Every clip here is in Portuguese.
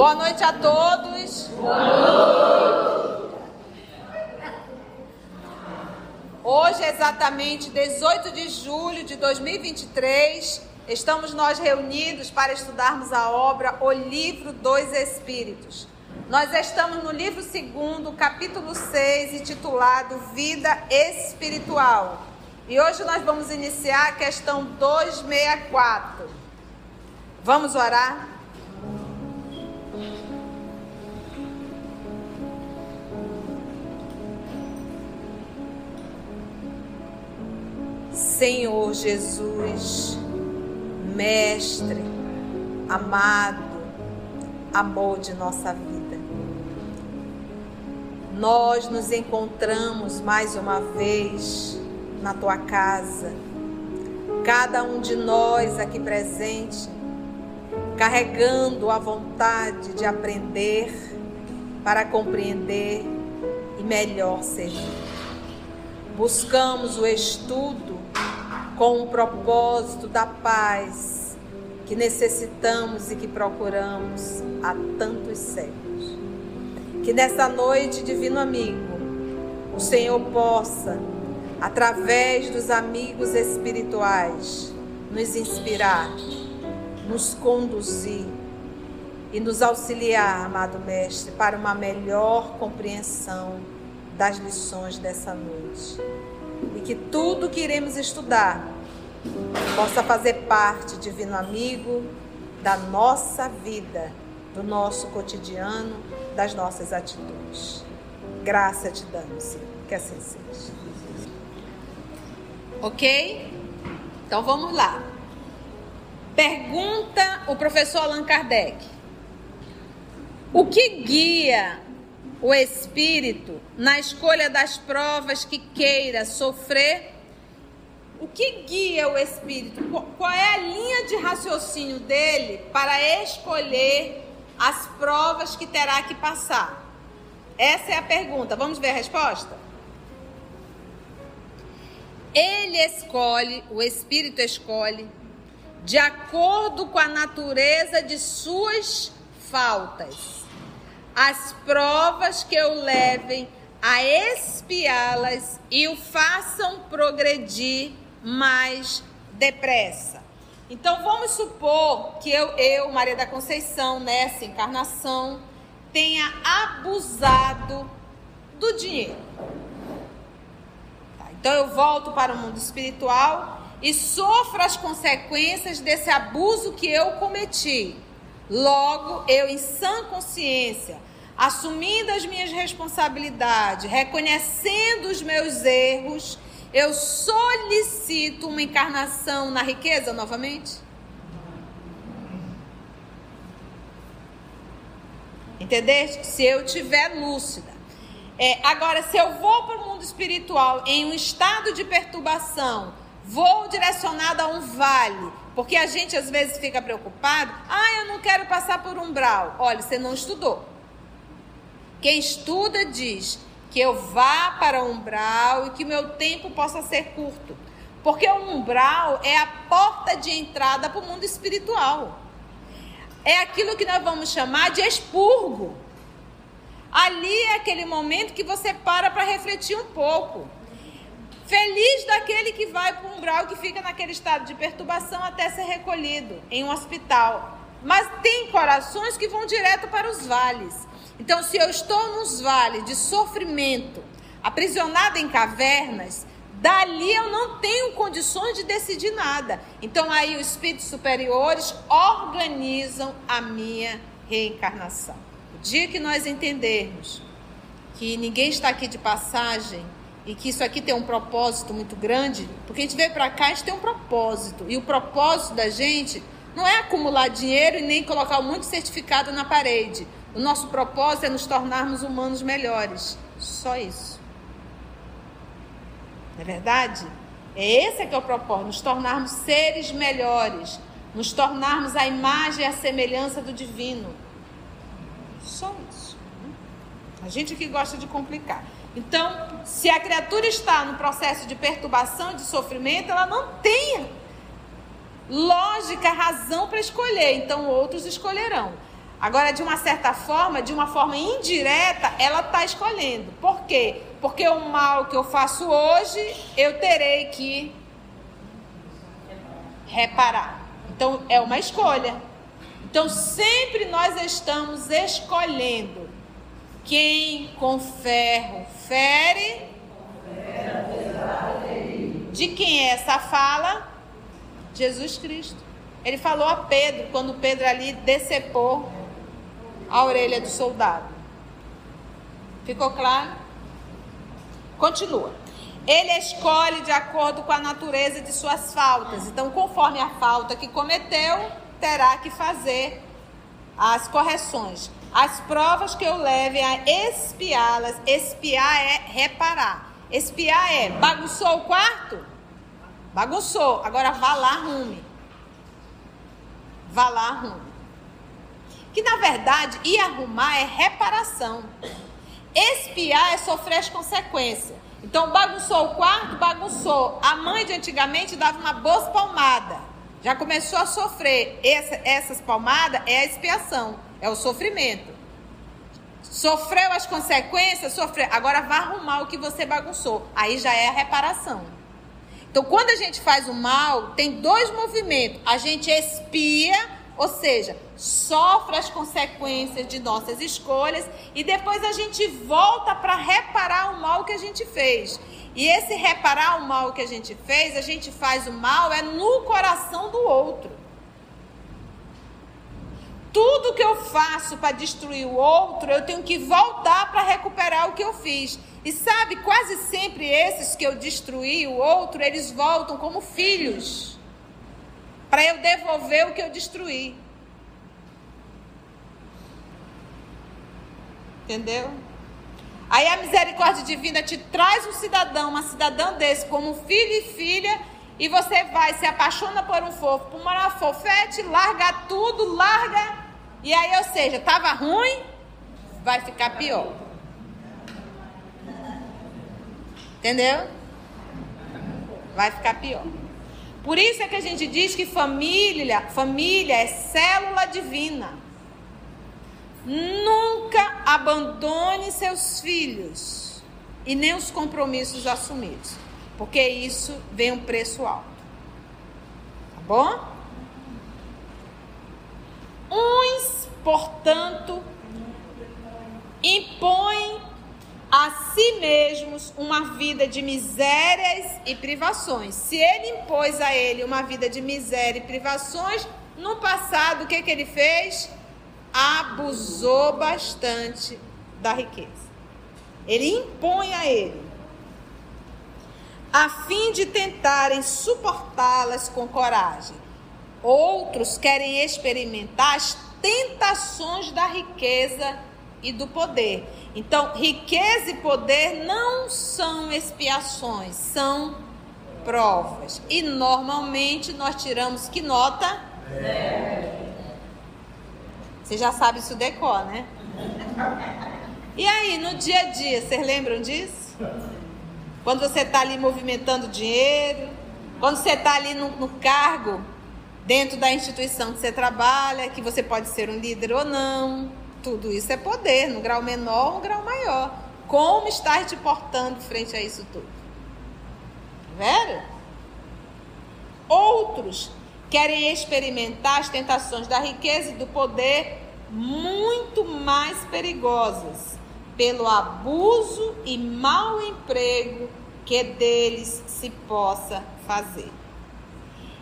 Boa noite a todos. Hoje, exatamente 18 de julho de 2023, estamos nós reunidos para estudarmos a obra O Livro dos Espíritos. Nós estamos no livro 2, capítulo 6, intitulado Vida Espiritual. E hoje nós vamos iniciar a questão 264. Vamos orar? Senhor Jesus, Mestre, amado, amor de nossa vida. Nós nos encontramos mais uma vez na tua casa, cada um de nós aqui presente, carregando a vontade de aprender para compreender e melhor servir. Buscamos o estudo com o propósito da paz que necessitamos e que procuramos há tantos séculos. Que nessa noite, divino amigo, o Senhor possa, através dos amigos espirituais, nos inspirar, nos conduzir e nos auxiliar, amado Mestre, para uma melhor compreensão das lições dessa noite e que tudo que iremos estudar possa fazer parte, divino amigo, da nossa vida, do nosso cotidiano, das nossas atitudes. Graça te damos, Senhor, que assim seja. Ok? Então vamos lá. Pergunta o professor Allan Kardec: O que guia o espírito na escolha das provas que queira sofrer. O que guia o espírito? Qual é a linha de raciocínio dele para escolher as provas que terá que passar? Essa é a pergunta. Vamos ver a resposta? Ele escolhe, o espírito escolhe, de acordo com a natureza de suas faltas as provas que o levem a espiá-las e o façam progredir mais depressa. Então vamos supor que eu, eu, Maria da Conceição, nessa encarnação, tenha abusado do dinheiro. Tá, então eu volto para o mundo espiritual e sofro as consequências desse abuso que eu cometi. Logo, eu, em sã consciência, assumindo as minhas responsabilidades, reconhecendo os meus erros, eu solicito uma encarnação na riqueza novamente? Entendeste? Se eu tiver lúcida. É, agora, se eu vou para o mundo espiritual em um estado de perturbação, vou direcionada a um vale, porque a gente às vezes fica preocupado. Ah, eu não quero passar por umbral. Olha, você não estudou. Quem estuda diz que eu vá para umbral e que meu tempo possa ser curto. Porque o umbral é a porta de entrada para o mundo espiritual. É aquilo que nós vamos chamar de expurgo. Ali é aquele momento que você para para refletir um pouco. Feliz daquele que vai para o umbral, que fica naquele estado de perturbação até ser recolhido em um hospital. Mas tem corações que vão direto para os vales. Então, se eu estou nos vales de sofrimento, aprisionada em cavernas, dali eu não tenho condições de decidir nada. Então, aí os espíritos superiores organizam a minha reencarnação. O dia que nós entendermos que ninguém está aqui de passagem, e que isso aqui tem um propósito muito grande, porque a gente veio para cá, a gente tem um propósito. E o propósito da gente não é acumular dinheiro e nem colocar um certificado na parede. O nosso propósito é nos tornarmos humanos melhores. Só isso. Não é verdade? É esse que é o propósito, nos tornarmos seres melhores, nos tornarmos a imagem e a semelhança do divino. Só isso. A gente que gosta de complicar. Então, se a criatura está no processo de perturbação, de sofrimento, ela não tem lógica, razão para escolher. Então, outros escolherão. Agora, de uma certa forma, de uma forma indireta, ela está escolhendo. Por quê? Porque o mal que eu faço hoje, eu terei que reparar. Então, é uma escolha. Então, sempre nós estamos escolhendo quem com ferro fere. De quem é essa fala? Jesus Cristo. Ele falou a Pedro, quando Pedro ali decepou a orelha do soldado. Ficou claro? Continua. Ele escolhe de acordo com a natureza de suas faltas. Então, conforme a falta que cometeu, terá que fazer as correções. As provas que eu leve a espiá-las. Espiar é reparar. Espiar é bagunçou o quarto? Bagunçou. Agora vá lá, arrume. Vá lá, arrume. Que na verdade, ir arrumar é reparação. Espiar é sofrer as consequências. Então, bagunçou o quarto, bagunçou. A mãe de antigamente dava uma boa palmada. Já começou a sofrer. Essa, essas palmadas é a expiação, é o sofrimento. Sofreu as consequências, sofreu. Agora vá arrumar o que você bagunçou. Aí já é a reparação. Então, quando a gente faz o mal, tem dois movimentos. A gente expia ou seja, sofre as consequências de nossas escolhas e depois a gente volta para reparar o mal que a gente fez. E esse reparar o mal que a gente fez, a gente faz o mal é no coração do outro. Tudo que eu faço para destruir o outro, eu tenho que voltar para recuperar o que eu fiz. E sabe, quase sempre esses que eu destruí o outro, eles voltam como filhos para eu devolver o que eu destruí. Entendeu? Aí a misericórdia divina te traz um cidadão, uma cidadã desse, como filho e filha, e você vai, se apaixona por um fofo, por uma fofete, larga tudo, larga. E aí, ou seja, estava ruim, vai ficar pior. Entendeu? Vai ficar pior. Por isso é que a gente diz que família, família é célula divina. Nunca abandone seus filhos e nem os compromissos assumidos, porque isso vem um preço alto. Tá bom? Uns, portanto, impõem a si mesmos uma vida de misérias e privações. Se ele impôs a ele uma vida de miséria e privações, no passado o que, que ele fez? Abusou bastante da riqueza. Ele impõe a ele, a fim de tentarem suportá-las com coragem. Outros querem experimentar as tentações da riqueza e do poder. Então, riqueza e poder não são expiações, são provas. E normalmente nós tiramos que nota? Você já sabe isso decor, né? E aí, no dia a dia, vocês lembram disso? Quando você está ali movimentando dinheiro, quando você está ali no, no cargo dentro da instituição que você trabalha, que você pode ser um líder ou não. Tudo isso é poder, no grau menor ou no grau maior. Como estar te portando frente a isso tudo? Vero? Outros querem experimentar as tentações da riqueza e do poder muito mais perigosas, pelo abuso e mau emprego que deles se possa fazer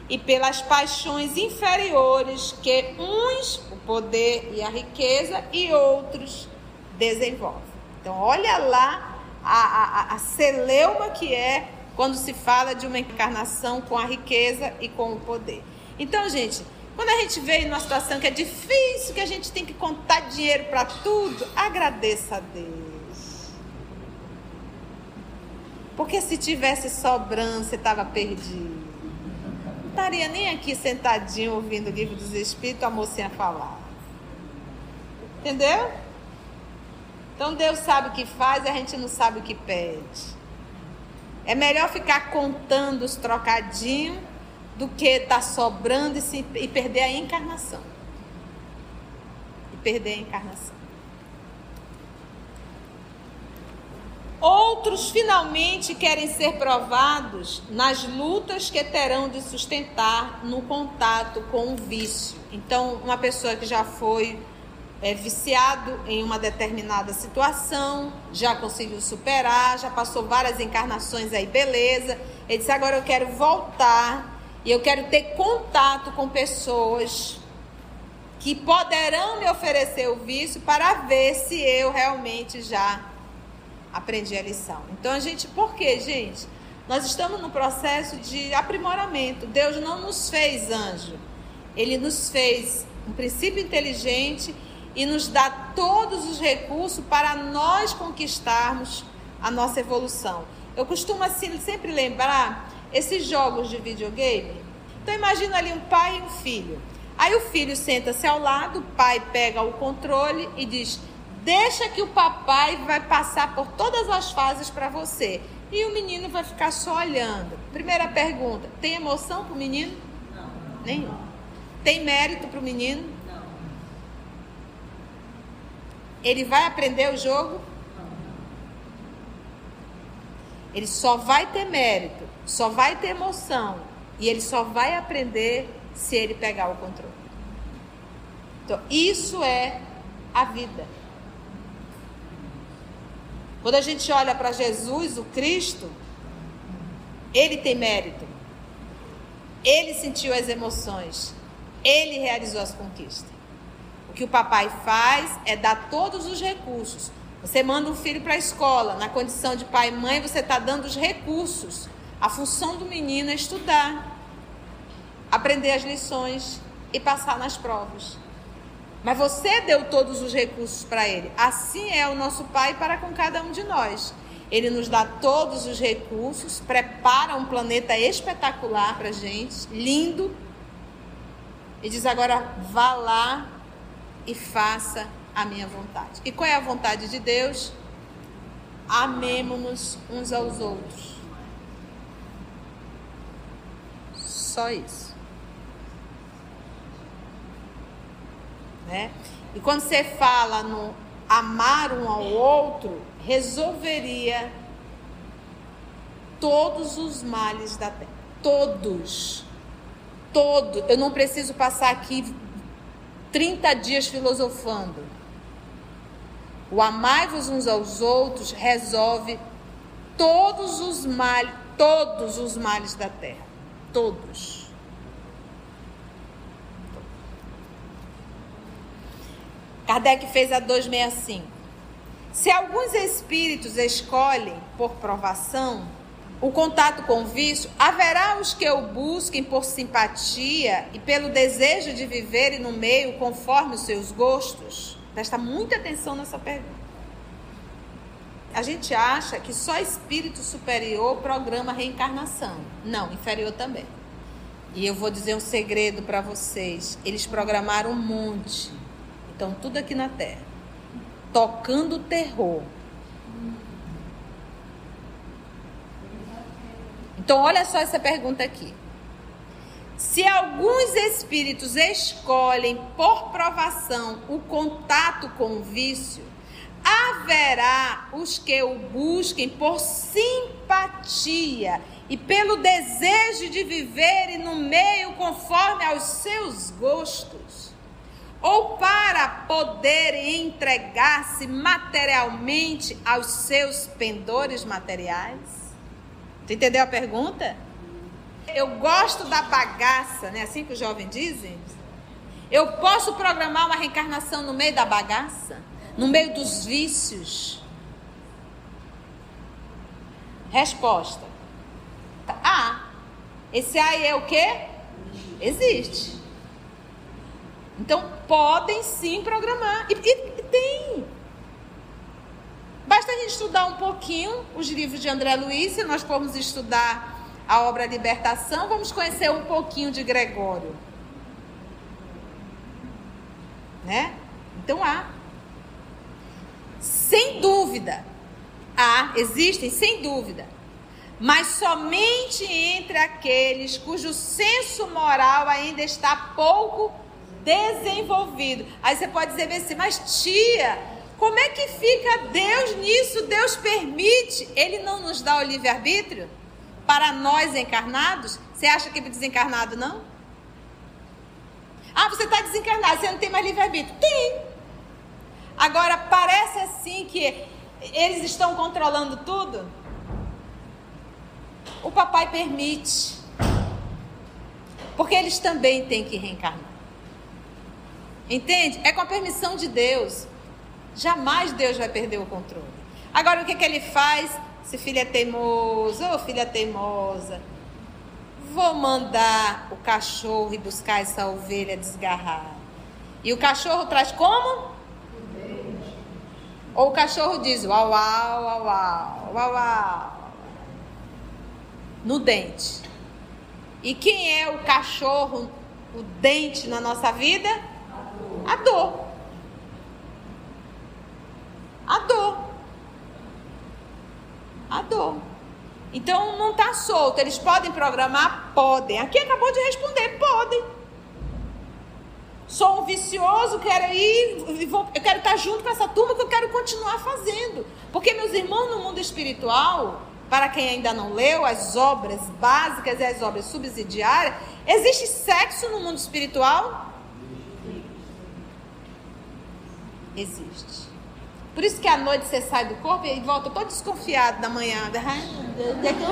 e pelas paixões inferiores que uns, o poder e a riqueza, e outros desenvolvem. Então, olha lá a, a, a celeuma que é quando se fala de uma encarnação com a riqueza e com o poder. Então, gente, quando a gente vê numa situação que é difícil, que a gente tem que contar dinheiro para tudo, agradeça a Deus. Porque se tivesse sobrando, você estava perdido estaria nem aqui sentadinho ouvindo o livro dos Espíritos, a mocinha falar. Entendeu? Então Deus sabe o que faz a gente não sabe o que pede. É melhor ficar contando os trocadinhos do que tá sobrando e, se, e perder a encarnação. E perder a encarnação. Outros finalmente querem ser provados nas lutas que terão de sustentar no contato com o vício. Então, uma pessoa que já foi é, viciado em uma determinada situação, já conseguiu superar, já passou várias encarnações aí, beleza. Ele disse: agora eu quero voltar e eu quero ter contato com pessoas que poderão me oferecer o vício para ver se eu realmente já aprendi a lição. Então a gente, por quê, gente? Nós estamos no processo de aprimoramento. Deus não nos fez anjo. Ele nos fez um princípio inteligente e nos dá todos os recursos para nós conquistarmos a nossa evolução. Eu costumo assim sempre lembrar esses jogos de videogame. Então imagina ali um pai e um filho. Aí o filho senta-se ao lado, o pai pega o controle e diz: Deixa que o papai vai passar por todas as fases para você. E o menino vai ficar só olhando. Primeira pergunta: tem emoção para o menino? Não. Nenhum. Tem mérito para o menino? Não. Ele vai aprender o jogo? Não. Ele só vai ter mérito, só vai ter emoção e ele só vai aprender se ele pegar o controle. Então, isso é a vida. Quando a gente olha para Jesus, o Cristo, ele tem mérito. Ele sentiu as emoções. Ele realizou as conquistas. O que o papai faz é dar todos os recursos. Você manda um filho para a escola, na condição de pai e mãe, você está dando os recursos. A função do menino é estudar, aprender as lições e passar nas provas. Mas você deu todos os recursos para ele. Assim é o nosso Pai para com cada um de nós. Ele nos dá todos os recursos, prepara um planeta espetacular para gente, lindo, e diz agora vá lá e faça a minha vontade. E qual é a vontade de Deus? Amemos-nos uns aos outros. Só isso. Né? E quando você fala no amar um ao outro, resolveria todos os males da terra. Todos. Todos. Eu não preciso passar aqui 30 dias filosofando. O amai-vos uns aos outros resolve todos os males, todos os males da terra. Todos. Kardec fez a 265. Se alguns espíritos escolhem por provação o contato com o vício, haverá os que o busquem por simpatia e pelo desejo de viverem no meio conforme os seus gostos? Presta muita atenção nessa pergunta. A gente acha que só espírito superior programa reencarnação. Não, inferior também. E eu vou dizer um segredo para vocês. Eles programaram um monte. Então, tudo aqui na terra. Tocando terror. Então, olha só essa pergunta aqui. Se alguns espíritos escolhem por provação o contato com o vício, haverá os que o busquem por simpatia e pelo desejo de viverem no meio conforme aos seus gostos ou para poder entregar-se materialmente aos seus pendores materiais? Tu entendeu a pergunta? Eu gosto da bagaça, né? Assim que os jovens dizem. Eu posso programar uma reencarnação no meio da bagaça? No meio dos vícios? Resposta. Ah, esse aí é o quê? Existe. Então, podem sim programar. E, e, e, tem. Basta a gente estudar um pouquinho os livros de André Luiz, se nós formos estudar a obra Libertação, vamos conhecer um pouquinho de Gregório. Né? Então há. Sem dúvida. Há, existem, sem dúvida. Mas somente entre aqueles cujo senso moral ainda está pouco desenvolvido. Aí você pode dizer assim, mas tia, como é que fica Deus nisso? Deus permite? Ele não nos dá o livre-arbítrio? Para nós encarnados? Você acha que é desencarnado não? Ah, você está desencarnado, você não tem mais livre-arbítrio. Tem. Agora, parece assim que eles estão controlando tudo. O papai permite. Porque eles também têm que reencarnar. Entende? É com a permissão de Deus. Jamais Deus vai perder o controle. Agora, o que, que ele faz? Se filho é teimoso, ou filha teimosa, vou mandar o cachorro ir buscar essa ovelha desgarrada. E o cachorro traz como? Ou o cachorro diz uau, uau, uau, uau, uau, uau. No dente. E quem é o cachorro, o dente na nossa vida? A dor. A dor. A dor. Então não está solto. Eles podem programar? Podem. Aqui acabou de responder: podem. Sou um vicioso, quero ir, vou, eu quero estar junto com essa turma que eu quero continuar fazendo. Porque, meus irmãos, no mundo espiritual, para quem ainda não leu, as obras básicas e as obras subsidiárias, existe sexo no mundo espiritual? Existe. Por isso que à noite você sai do corpo e volta todo desconfiado da manhã. Ai, meu Deus, é que eu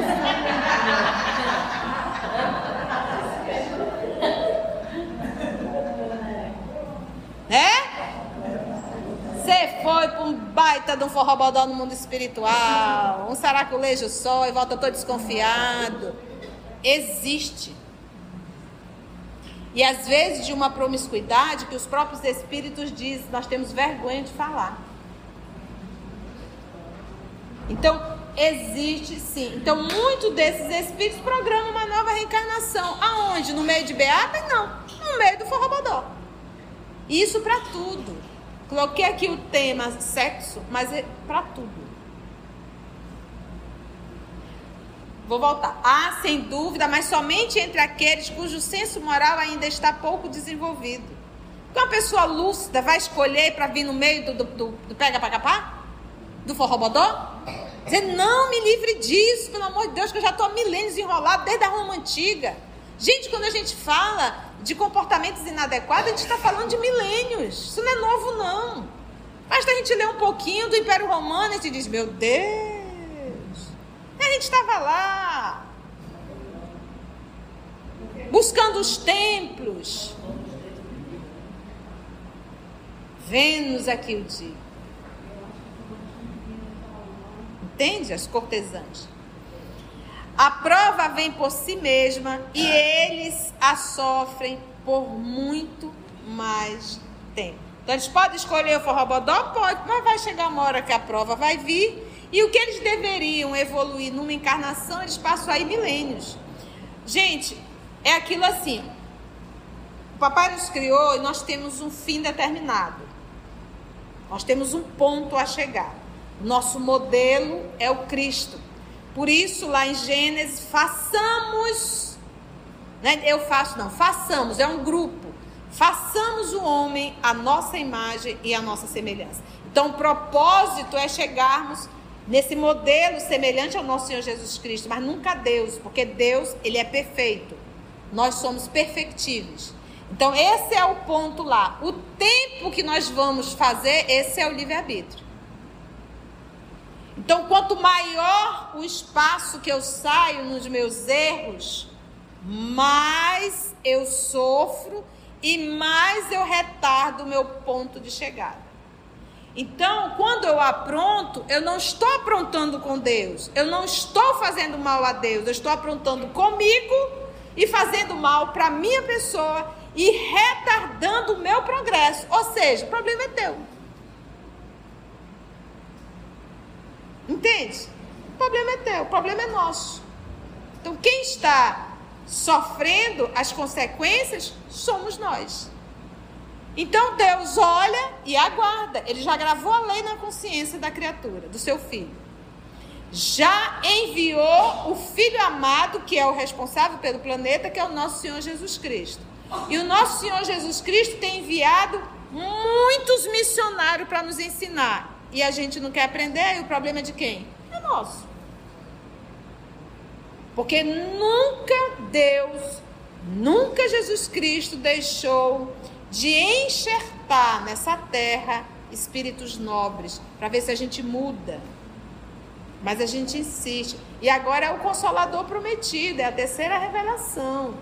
Né? Você foi para um baita de um forrobodó no mundo espiritual, um saraculejo só e volta todo desconfiado. Existe. E às vezes de uma promiscuidade que os próprios espíritos dizem, nós temos vergonha de falar. Então, existe sim. Então, muito desses espíritos programam uma nova reencarnação. Aonde? No meio de Beata? Não. No meio do Forrobodó. Isso para tudo. Coloquei aqui o tema sexo, mas é para tudo. Vou voltar. Ah, sem dúvida, mas somente entre aqueles cujo senso moral ainda está pouco desenvolvido. Então, uma pessoa lúcida vai escolher para vir no meio do, do, do, pega para capá? Do forrobodó? Dizer, não, me livre disso, pelo amor de Deus, que eu já estou há milênios enrolado desde a Roma Antiga. Gente, quando a gente fala de comportamentos inadequados, a gente está falando de milênios. Isso não é novo, não. Basta a gente ler um pouquinho do Império Romano e gente diz, meu Deus, a gente estava lá, buscando os templos. Vênus aqui o dia. Entende? As cortesãs. A prova vem por si mesma e eles a sofrem por muito mais tempo. Então eles podem escolher o forrobodó? Pode, mas vai chegar uma hora que a prova vai vir e o que eles deveriam evoluir numa encarnação, eles passam aí milênios. Gente, é aquilo assim. O papai nos criou e nós temos um fim determinado. Nós temos um ponto a chegar. Nosso modelo é o Cristo. Por isso, lá em Gênesis, façamos. Né? Eu faço, não, façamos, é um grupo. Façamos o homem a nossa imagem e a nossa semelhança. Então, o propósito é chegarmos nesse modelo semelhante ao nosso Senhor Jesus Cristo, mas nunca Deus, porque Deus, ele é perfeito. Nós somos perfectíveis. Então, esse é o ponto lá. O tempo que nós vamos fazer, esse é o livre-arbítrio. Então, quanto maior o espaço que eu saio nos meus erros, mais eu sofro e mais eu retardo o meu ponto de chegada. Então, quando eu apronto, eu não estou aprontando com Deus, eu não estou fazendo mal a Deus, eu estou aprontando comigo e fazendo mal para minha pessoa e retardando o meu progresso. Ou seja, o problema é teu. Entende? O problema é teu, o problema é nosso. Então, quem está sofrendo as consequências somos nós. Então, Deus olha e aguarda. Ele já gravou a lei na consciência da criatura, do seu filho. Já enviou o filho amado, que é o responsável pelo planeta, que é o nosso Senhor Jesus Cristo. E o nosso Senhor Jesus Cristo tem enviado muitos missionários para nos ensinar. E a gente não quer aprender, e o problema é de quem? É nosso. Porque nunca Deus, nunca Jesus Cristo deixou de enxertar nessa terra espíritos nobres, para ver se a gente muda. Mas a gente insiste. E agora é o consolador prometido, é a terceira revelação.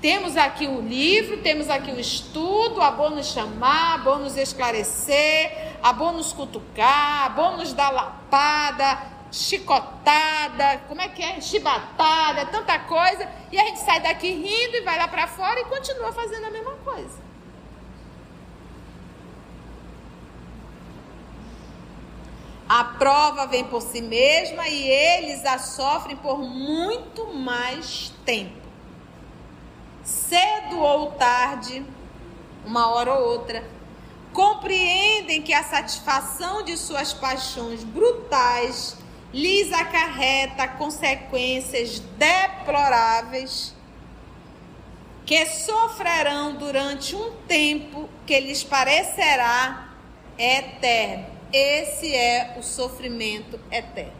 Temos aqui o livro, temos aqui o estudo, a bom nos chamar, a bom nos esclarecer, a bom nos cutucar, a bom nos dar lapada, chicotada, como é que é? Chibatada, tanta coisa. E a gente sai daqui rindo e vai lá para fora e continua fazendo a mesma coisa. A prova vem por si mesma e eles a sofrem por muito mais tempo cedo ou tarde, uma hora ou outra, compreendem que a satisfação de suas paixões brutais lhes acarreta consequências deploráveis que sofrerão durante um tempo que lhes parecerá eterno. Esse é o sofrimento eterno.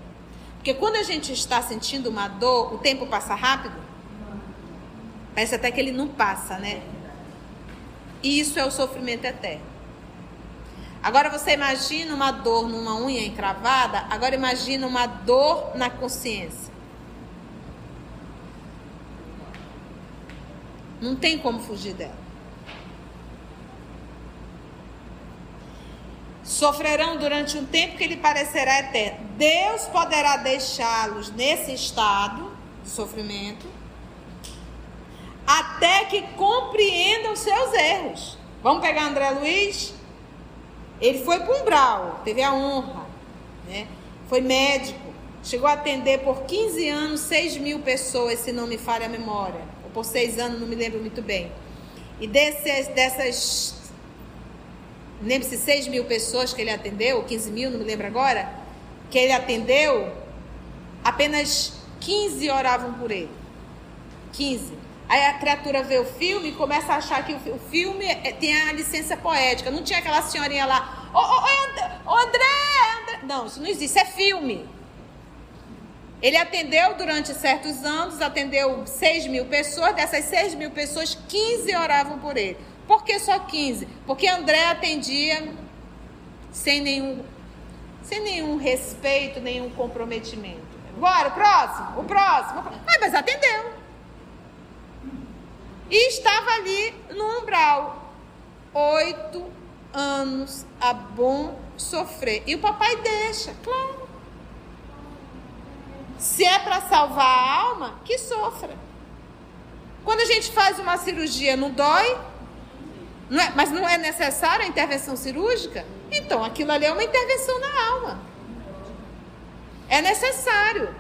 Porque quando a gente está sentindo uma dor, o tempo passa rápido. Parece até que ele não passa, né? Isso é o sofrimento eterno. Agora você imagina uma dor numa unha encravada, agora imagina uma dor na consciência. Não tem como fugir dela. Sofrerão durante um tempo que lhe parecerá eterno. Deus poderá deixá-los nesse estado de sofrimento até que compreendam seus erros. Vamos pegar André Luiz? Ele foi para um brau, teve a honra, né? Foi médico, chegou a atender por 15 anos 6 mil pessoas, se não me falha a memória, ou por 6 anos, não me lembro muito bem. E desses, dessas, lembro se 6 mil pessoas que ele atendeu, 15 mil, não me lembro agora, que ele atendeu, apenas 15 oravam por ele. 15. Aí a criatura vê o filme e começa a achar que o filme é, tem a licença poética. Não tinha aquela senhorinha lá, ô, ô, ô, André, André. Não, isso não existe, isso é filme. Ele atendeu durante certos anos, atendeu 6 mil pessoas. Dessas 6 mil pessoas, 15 oravam por ele. Por que só 15? Porque André atendia sem nenhum, sem nenhum respeito, nenhum comprometimento. Agora, o próximo, o próximo. Ah, mas atendeu. E estava ali no umbral. Oito anos a bom sofrer. E o papai deixa, claro. Se é para salvar a alma, que sofra. Quando a gente faz uma cirurgia, não dói? Não é, mas não é necessária a intervenção cirúrgica? Então, aquilo ali é uma intervenção na alma. É necessário.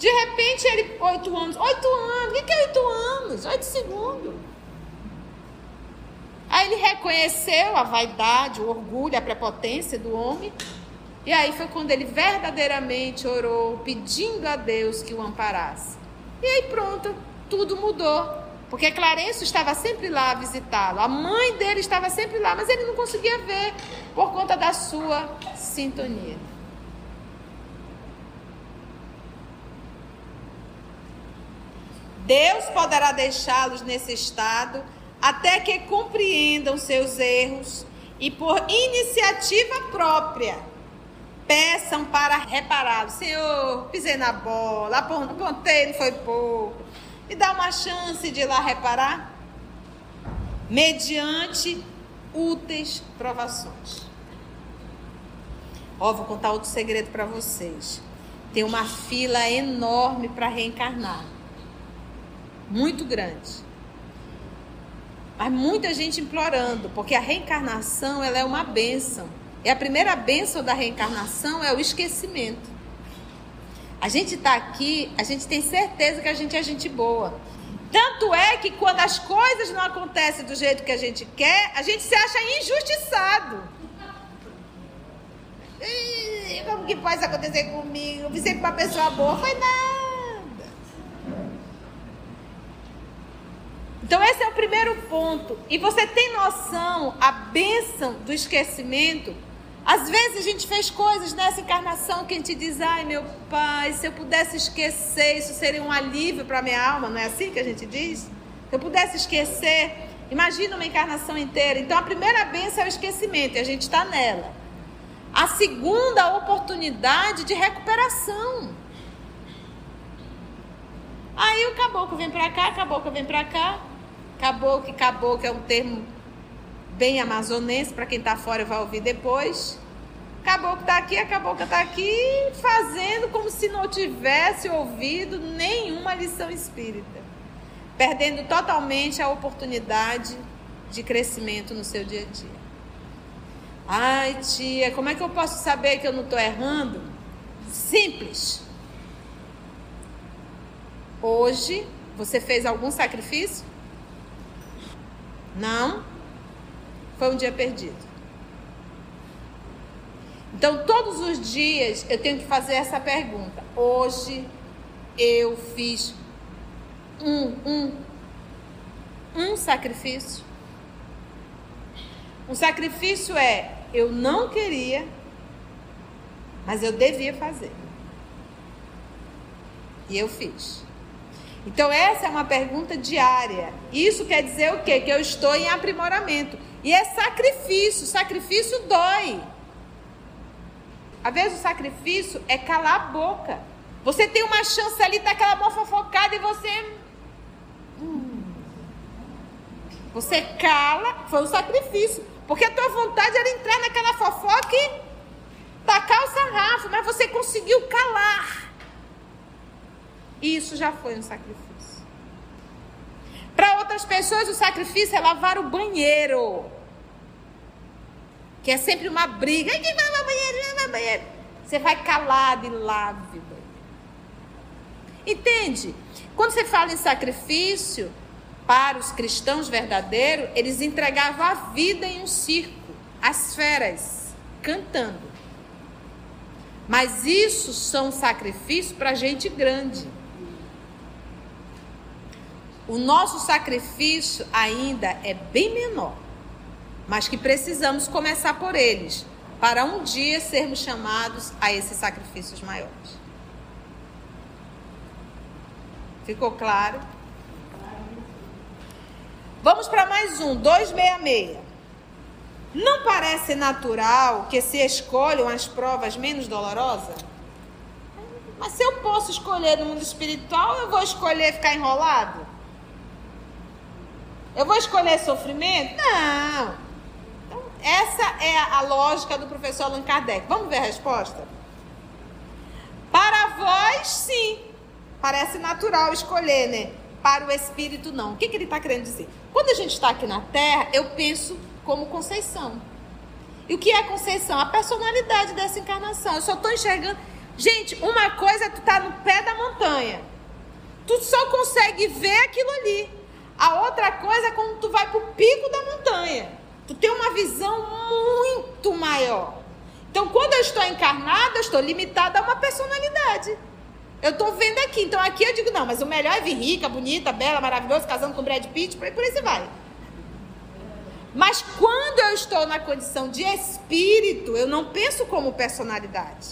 De repente, ele, oito anos. Oito anos. O que é oito anos? Oito segundos. Aí ele reconheceu a vaidade, o orgulho, a prepotência do homem. E aí foi quando ele verdadeiramente orou, pedindo a Deus que o amparasse. E aí pronto, tudo mudou. Porque Clarencio estava sempre lá a visitá-lo. A mãe dele estava sempre lá, mas ele não conseguia ver por conta da sua sintonia. Deus poderá deixá-los nesse estado até que compreendam seus erros e, por iniciativa própria, peçam para repará-los. Senhor, pisei na bola, apontei, não foi pouco. Me dá uma chance de ir lá reparar? Mediante úteis provações. Ó, vou contar outro segredo para vocês. Tem uma fila enorme para reencarnar muito grande. Mas muita gente implorando, porque a reencarnação ela é uma bênção. E a primeira bênção da reencarnação é o esquecimento. A gente está aqui, a gente tem certeza que a gente é gente boa. Tanto é que quando as coisas não acontecem do jeito que a gente quer, a gente se acha injustiçado. como que pode acontecer comigo? Eu sempre uma pessoa boa. Foi nada. Então, esse é o primeiro ponto. E você tem noção, a bênção do esquecimento? Às vezes a gente fez coisas nessa encarnação que a gente diz: ai meu pai, se eu pudesse esquecer, isso seria um alívio para minha alma, não é assim que a gente diz? Se eu pudesse esquecer, imagina uma encarnação inteira. Então a primeira bênção é o esquecimento e a gente está nela. A segunda, a oportunidade de recuperação. Aí o caboclo vem para cá, caboclo vem para cá. Caboclo, caboclo é um termo bem amazonense, para quem está fora vai ouvir depois. Caboclo está aqui, a cabocla está aqui, fazendo como se não tivesse ouvido nenhuma lição espírita, perdendo totalmente a oportunidade de crescimento no seu dia a dia. Ai, tia, como é que eu posso saber que eu não estou errando? Simples. Hoje, você fez algum sacrifício? Não? foi um dia perdido. Então, todos os dias eu tenho que fazer essa pergunta. Hoje eu fiz um, um, um sacrifício. Um sacrifício é eu não queria, mas eu devia fazer. E eu fiz. Então, essa é uma pergunta diária. Isso quer dizer o quê? Que eu estou em aprimoramento. E é sacrifício. Sacrifício dói. Às vezes o sacrifício é calar a boca. Você tem uma chance ali daquela mão fofocada e você. Hum, você cala, foi um sacrifício. Porque a tua vontade era entrar naquela fofoca e tacar o sarrafo, mas você conseguiu calar. Isso já foi um sacrifício. Para outras pessoas, o sacrifício é lavar o banheiro. Que é sempre uma briga. Quem vai lavar banheiro? Vai banheiro. Você vai calado e lave o banheiro. Entende? Quando você fala em sacrifício, para os cristãos verdadeiros, eles entregavam a vida em um circo, as feras, cantando. Mas isso são sacrifícios para gente grande. O nosso sacrifício ainda é bem menor, mas que precisamos começar por eles, para um dia sermos chamados a esses sacrifícios maiores. Ficou claro? Vamos para mais um, 266. Não parece natural que se escolham as provas menos dolorosas? Mas se eu posso escolher no mundo espiritual, eu vou escolher ficar enrolado? Eu vou escolher sofrimento? Não. Então, essa é a lógica do professor Allan Kardec. Vamos ver a resposta? Para vós, sim. Parece natural escolher, né? Para o espírito, não. O que, que ele está querendo dizer? Quando a gente está aqui na Terra, eu penso como Conceição. E o que é Conceição? A personalidade dessa encarnação. Eu só estou enxergando. Gente, uma coisa é tu tá no pé da montanha. Tu só consegue ver aquilo ali. A outra coisa é quando tu vai para o pico da montanha. Tu tem uma visão muito maior. Então, quando eu estou encarnada, eu estou limitada a uma personalidade. Eu estou vendo aqui. Então, aqui eu digo, não, mas o melhor é vir rica, bonita, bela, maravilhosa, casando com Brad Pitt, por aí, por aí você vai. Mas quando eu estou na condição de espírito, eu não penso como personalidade.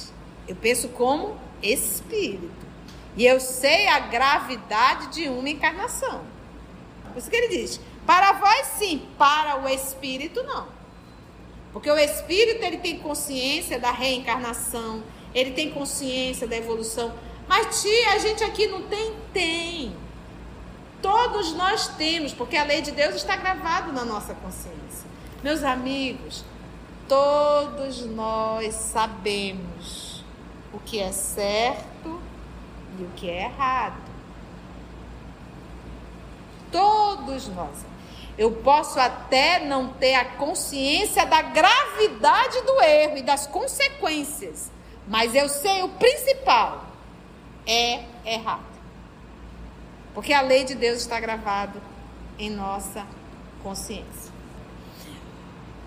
Eu penso como espírito. E eu sei a gravidade de uma encarnação. Por isso que ele diz: para vós sim, para o espírito não. Porque o espírito ele tem consciência da reencarnação, ele tem consciência da evolução. Mas tia, a gente aqui não tem? Tem. Todos nós temos, porque a lei de Deus está gravada na nossa consciência. Meus amigos, todos nós sabemos o que é certo e o que é errado. Todos nós. Eu posso até não ter a consciência da gravidade do erro e das consequências, mas eu sei o principal: é errado. Porque a lei de Deus está gravada em nossa consciência.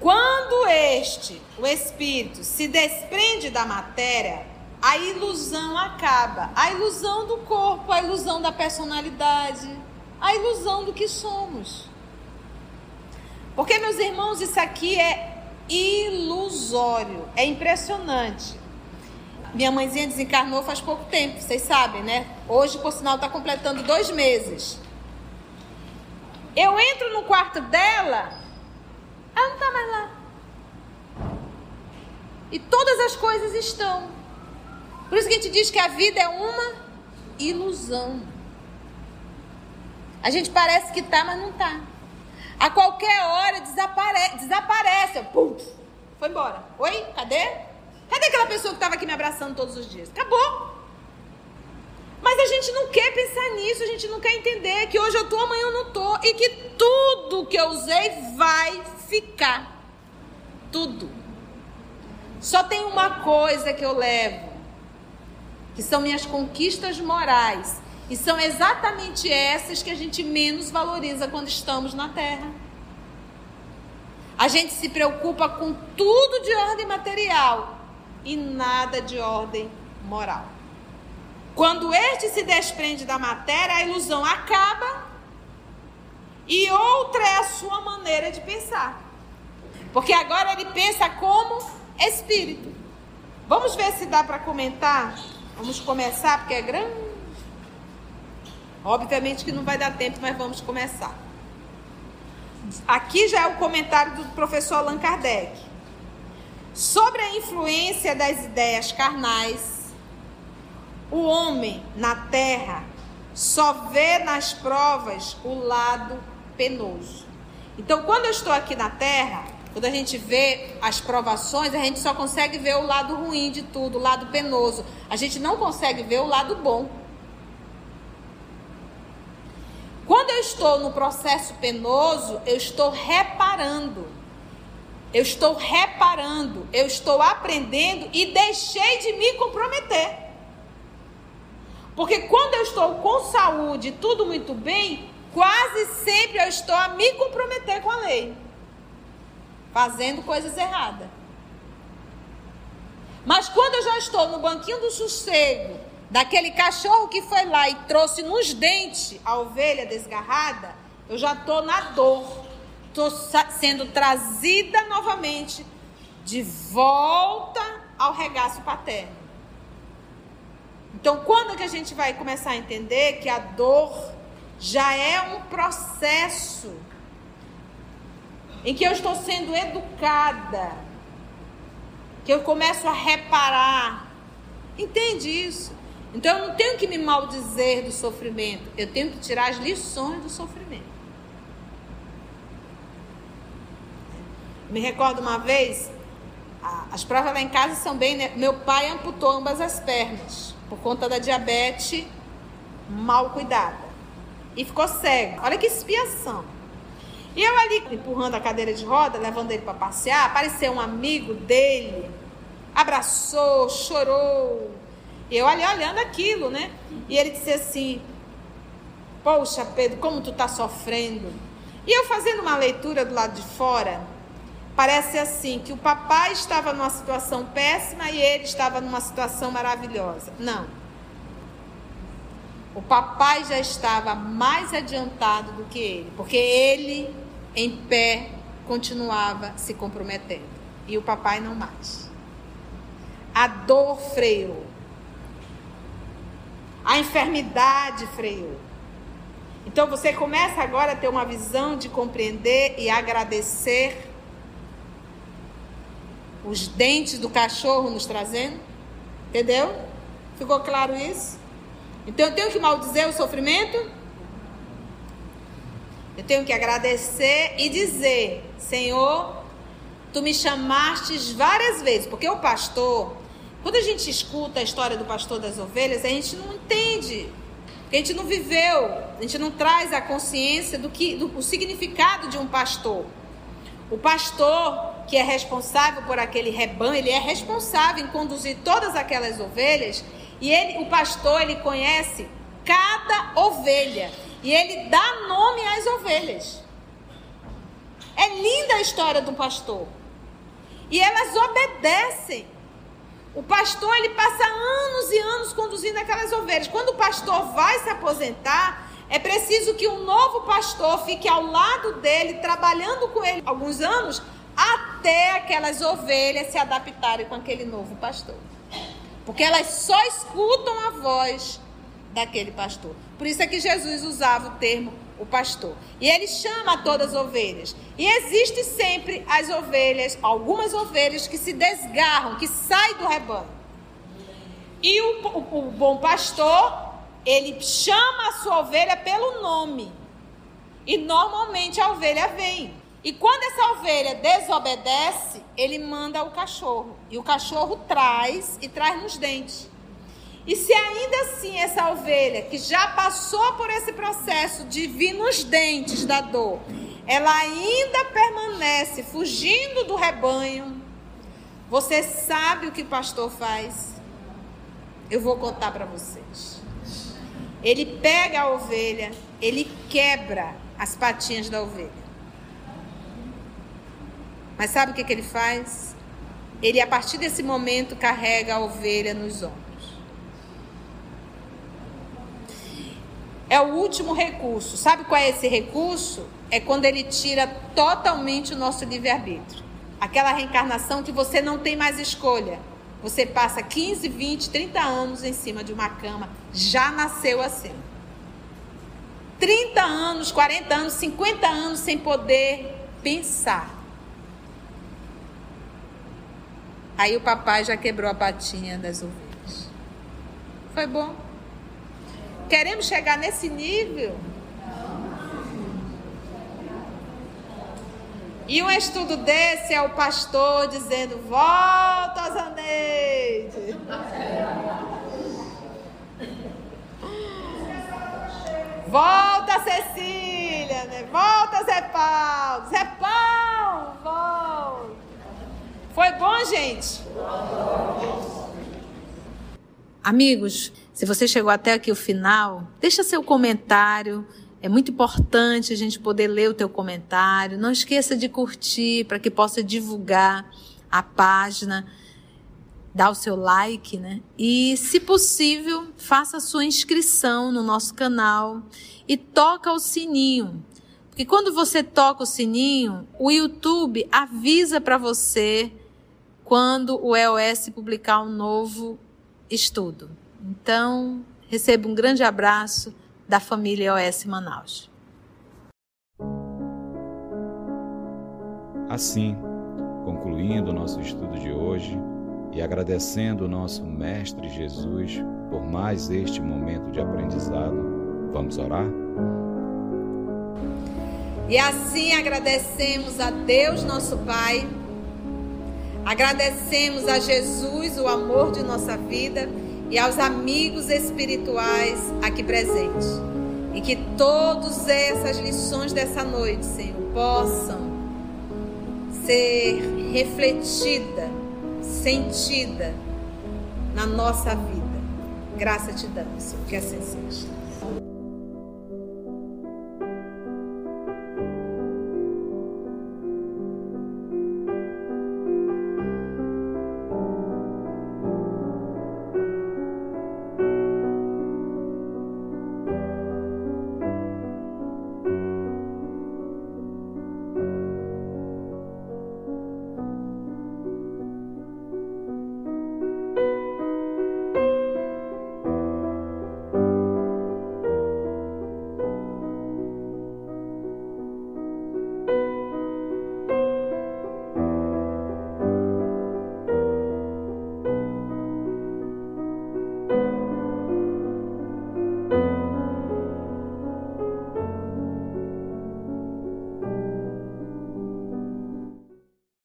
Quando este, o espírito, se desprende da matéria, a ilusão acaba. A ilusão do corpo, a ilusão da personalidade, a ilusão do que somos. Porque, meus irmãos, isso aqui é ilusório, é impressionante. Minha mãezinha desencarnou faz pouco tempo, vocês sabem, né? Hoje, por sinal, está completando dois meses. Eu entro no quarto dela, ela não está mais lá. E todas as coisas estão. Por isso que a gente diz que a vida é uma ilusão. A gente parece que está, mas não está. A qualquer hora desapare desaparece. Pum, foi embora. Oi? Cadê? Cadê aquela pessoa que estava aqui me abraçando todos os dias? Acabou. Mas a gente não quer pensar nisso, a gente não quer entender que hoje eu tô, amanhã eu não tô e que tudo que eu usei vai ficar. Tudo. Só tem uma coisa que eu levo, que são minhas conquistas morais e são exatamente essas que a gente menos valoriza quando estamos na Terra. A gente se preocupa com tudo de ordem material e nada de ordem moral. Quando este se desprende da matéria, a ilusão acaba e outra é a sua maneira de pensar. Porque agora ele pensa como espírito. Vamos ver se dá para comentar? Vamos começar, porque é grande. Obviamente que não vai dar tempo, mas vamos começar. Aqui já é o comentário do professor Allan Kardec. Sobre a influência das ideias carnais, o homem na terra só vê nas provas o lado penoso. Então, quando eu estou aqui na terra, quando a gente vê as provações, a gente só consegue ver o lado ruim de tudo, o lado penoso. A gente não consegue ver o lado bom. Quando eu estou no processo penoso, eu estou reparando. Eu estou reparando, eu estou aprendendo e deixei de me comprometer. Porque quando eu estou com saúde, tudo muito bem, quase sempre eu estou a me comprometer com a lei, fazendo coisas erradas. Mas quando eu já estou no banquinho do sossego, daquele cachorro que foi lá e trouxe nos dentes a ovelha desgarrada, eu já estou na dor, estou sendo trazida novamente de volta ao regaço paterno. Então, quando que a gente vai começar a entender que a dor já é um processo em que eu estou sendo educada, que eu começo a reparar. Entende isso? Então eu não tenho que me maldizer do sofrimento, eu tenho que tirar as lições do sofrimento. Me recordo uma vez, as provas lá em casa são bem. Né? Meu pai amputou ambas as pernas por conta da diabetes mal cuidada e ficou cego. Olha que expiação. E eu ali empurrando a cadeira de roda, levando ele para passear, apareceu um amigo dele, abraçou, chorou, eu ali olhando aquilo, né? E ele disse assim: Poxa, Pedro, como tu tá sofrendo. E eu fazendo uma leitura do lado de fora, parece assim que o papai estava numa situação péssima e ele estava numa situação maravilhosa. Não. O papai já estava mais adiantado do que ele, porque ele em pé continuava se comprometendo e o papai não mais. A dor freou. A enfermidade freou. Então você começa agora a ter uma visão de compreender e agradecer os dentes do cachorro nos trazendo. Entendeu? Ficou claro isso? Então eu tenho que maldizer o sofrimento? Eu tenho que agradecer e dizer: Senhor, tu me chamastes várias vezes, porque o pastor, quando a gente escuta a história do pastor das ovelhas, a gente não entende, a gente não viveu, a gente não traz a consciência do que do o significado de um pastor. O pastor que é responsável por aquele rebanho, ele é responsável em conduzir todas aquelas ovelhas, e ele, o pastor, ele conhece cada ovelha e ele dá nome às ovelhas. É linda a história do pastor. E elas obedecem. O pastor, ele passa anos e anos conduzindo aquelas ovelhas. Quando o pastor vai se aposentar, É preciso que um novo pastor fique ao lado dele, trabalhando com ele alguns anos, até aquelas ovelhas se adaptarem com aquele novo pastor. Porque elas só escutam a voz daquele pastor. Por isso é que Jesus usava o termo o pastor. E ele chama todas as ovelhas. E existe sempre as ovelhas, algumas ovelhas que se desgarram, que saem do rebanho. E o, o, o bom pastor ele chama a sua ovelha pelo nome. E normalmente a ovelha vem. E quando essa ovelha desobedece, ele manda o cachorro. E o cachorro traz e traz nos dentes. E se ainda assim essa ovelha, que já passou por esse processo de vir nos dentes da dor, ela ainda permanece fugindo do rebanho, você sabe o que o pastor faz? Eu vou contar para vocês. Ele pega a ovelha, ele quebra as patinhas da ovelha. Mas sabe o que, que ele faz? Ele, a partir desse momento, carrega a ovelha nos ombros. É o último recurso. Sabe qual é esse recurso? É quando ele tira totalmente o nosso livre-arbítrio. Aquela reencarnação que você não tem mais escolha. Você passa 15, 20, 30 anos em cima de uma cama, já nasceu assim. 30 anos, 40 anos, 50 anos sem poder pensar. Aí o papai já quebrou a patinha das ovelhas. Foi bom. Queremos chegar nesse nível? E um estudo desse é o pastor dizendo: Volta, Zaneide. Volta, Cecília, né? Volta, Zé Paulo. Zé Paulo, volta. Foi bom, gente? Amigos, se você chegou até aqui o final, deixa seu comentário é muito importante a gente poder ler o teu comentário. Não esqueça de curtir para que possa divulgar a página, dar o seu like, né? E, se possível, faça a sua inscrição no nosso canal e toca o sininho. Porque quando você toca o sininho, o YouTube avisa para você quando o EOS publicar um novo estudo. Então, receba um grande abraço da família OS Manaus. Assim, concluindo o nosso estudo de hoje e agradecendo o nosso Mestre Jesus por mais este momento de aprendizado, vamos orar? E assim agradecemos a Deus, nosso Pai, agradecemos a Jesus, o amor de nossa vida e aos amigos espirituais aqui presentes. E que todas essas lições dessa noite, Senhor, possam ser refletida, sentida na nossa vida. Graça te damos, Senhor, que assim seja.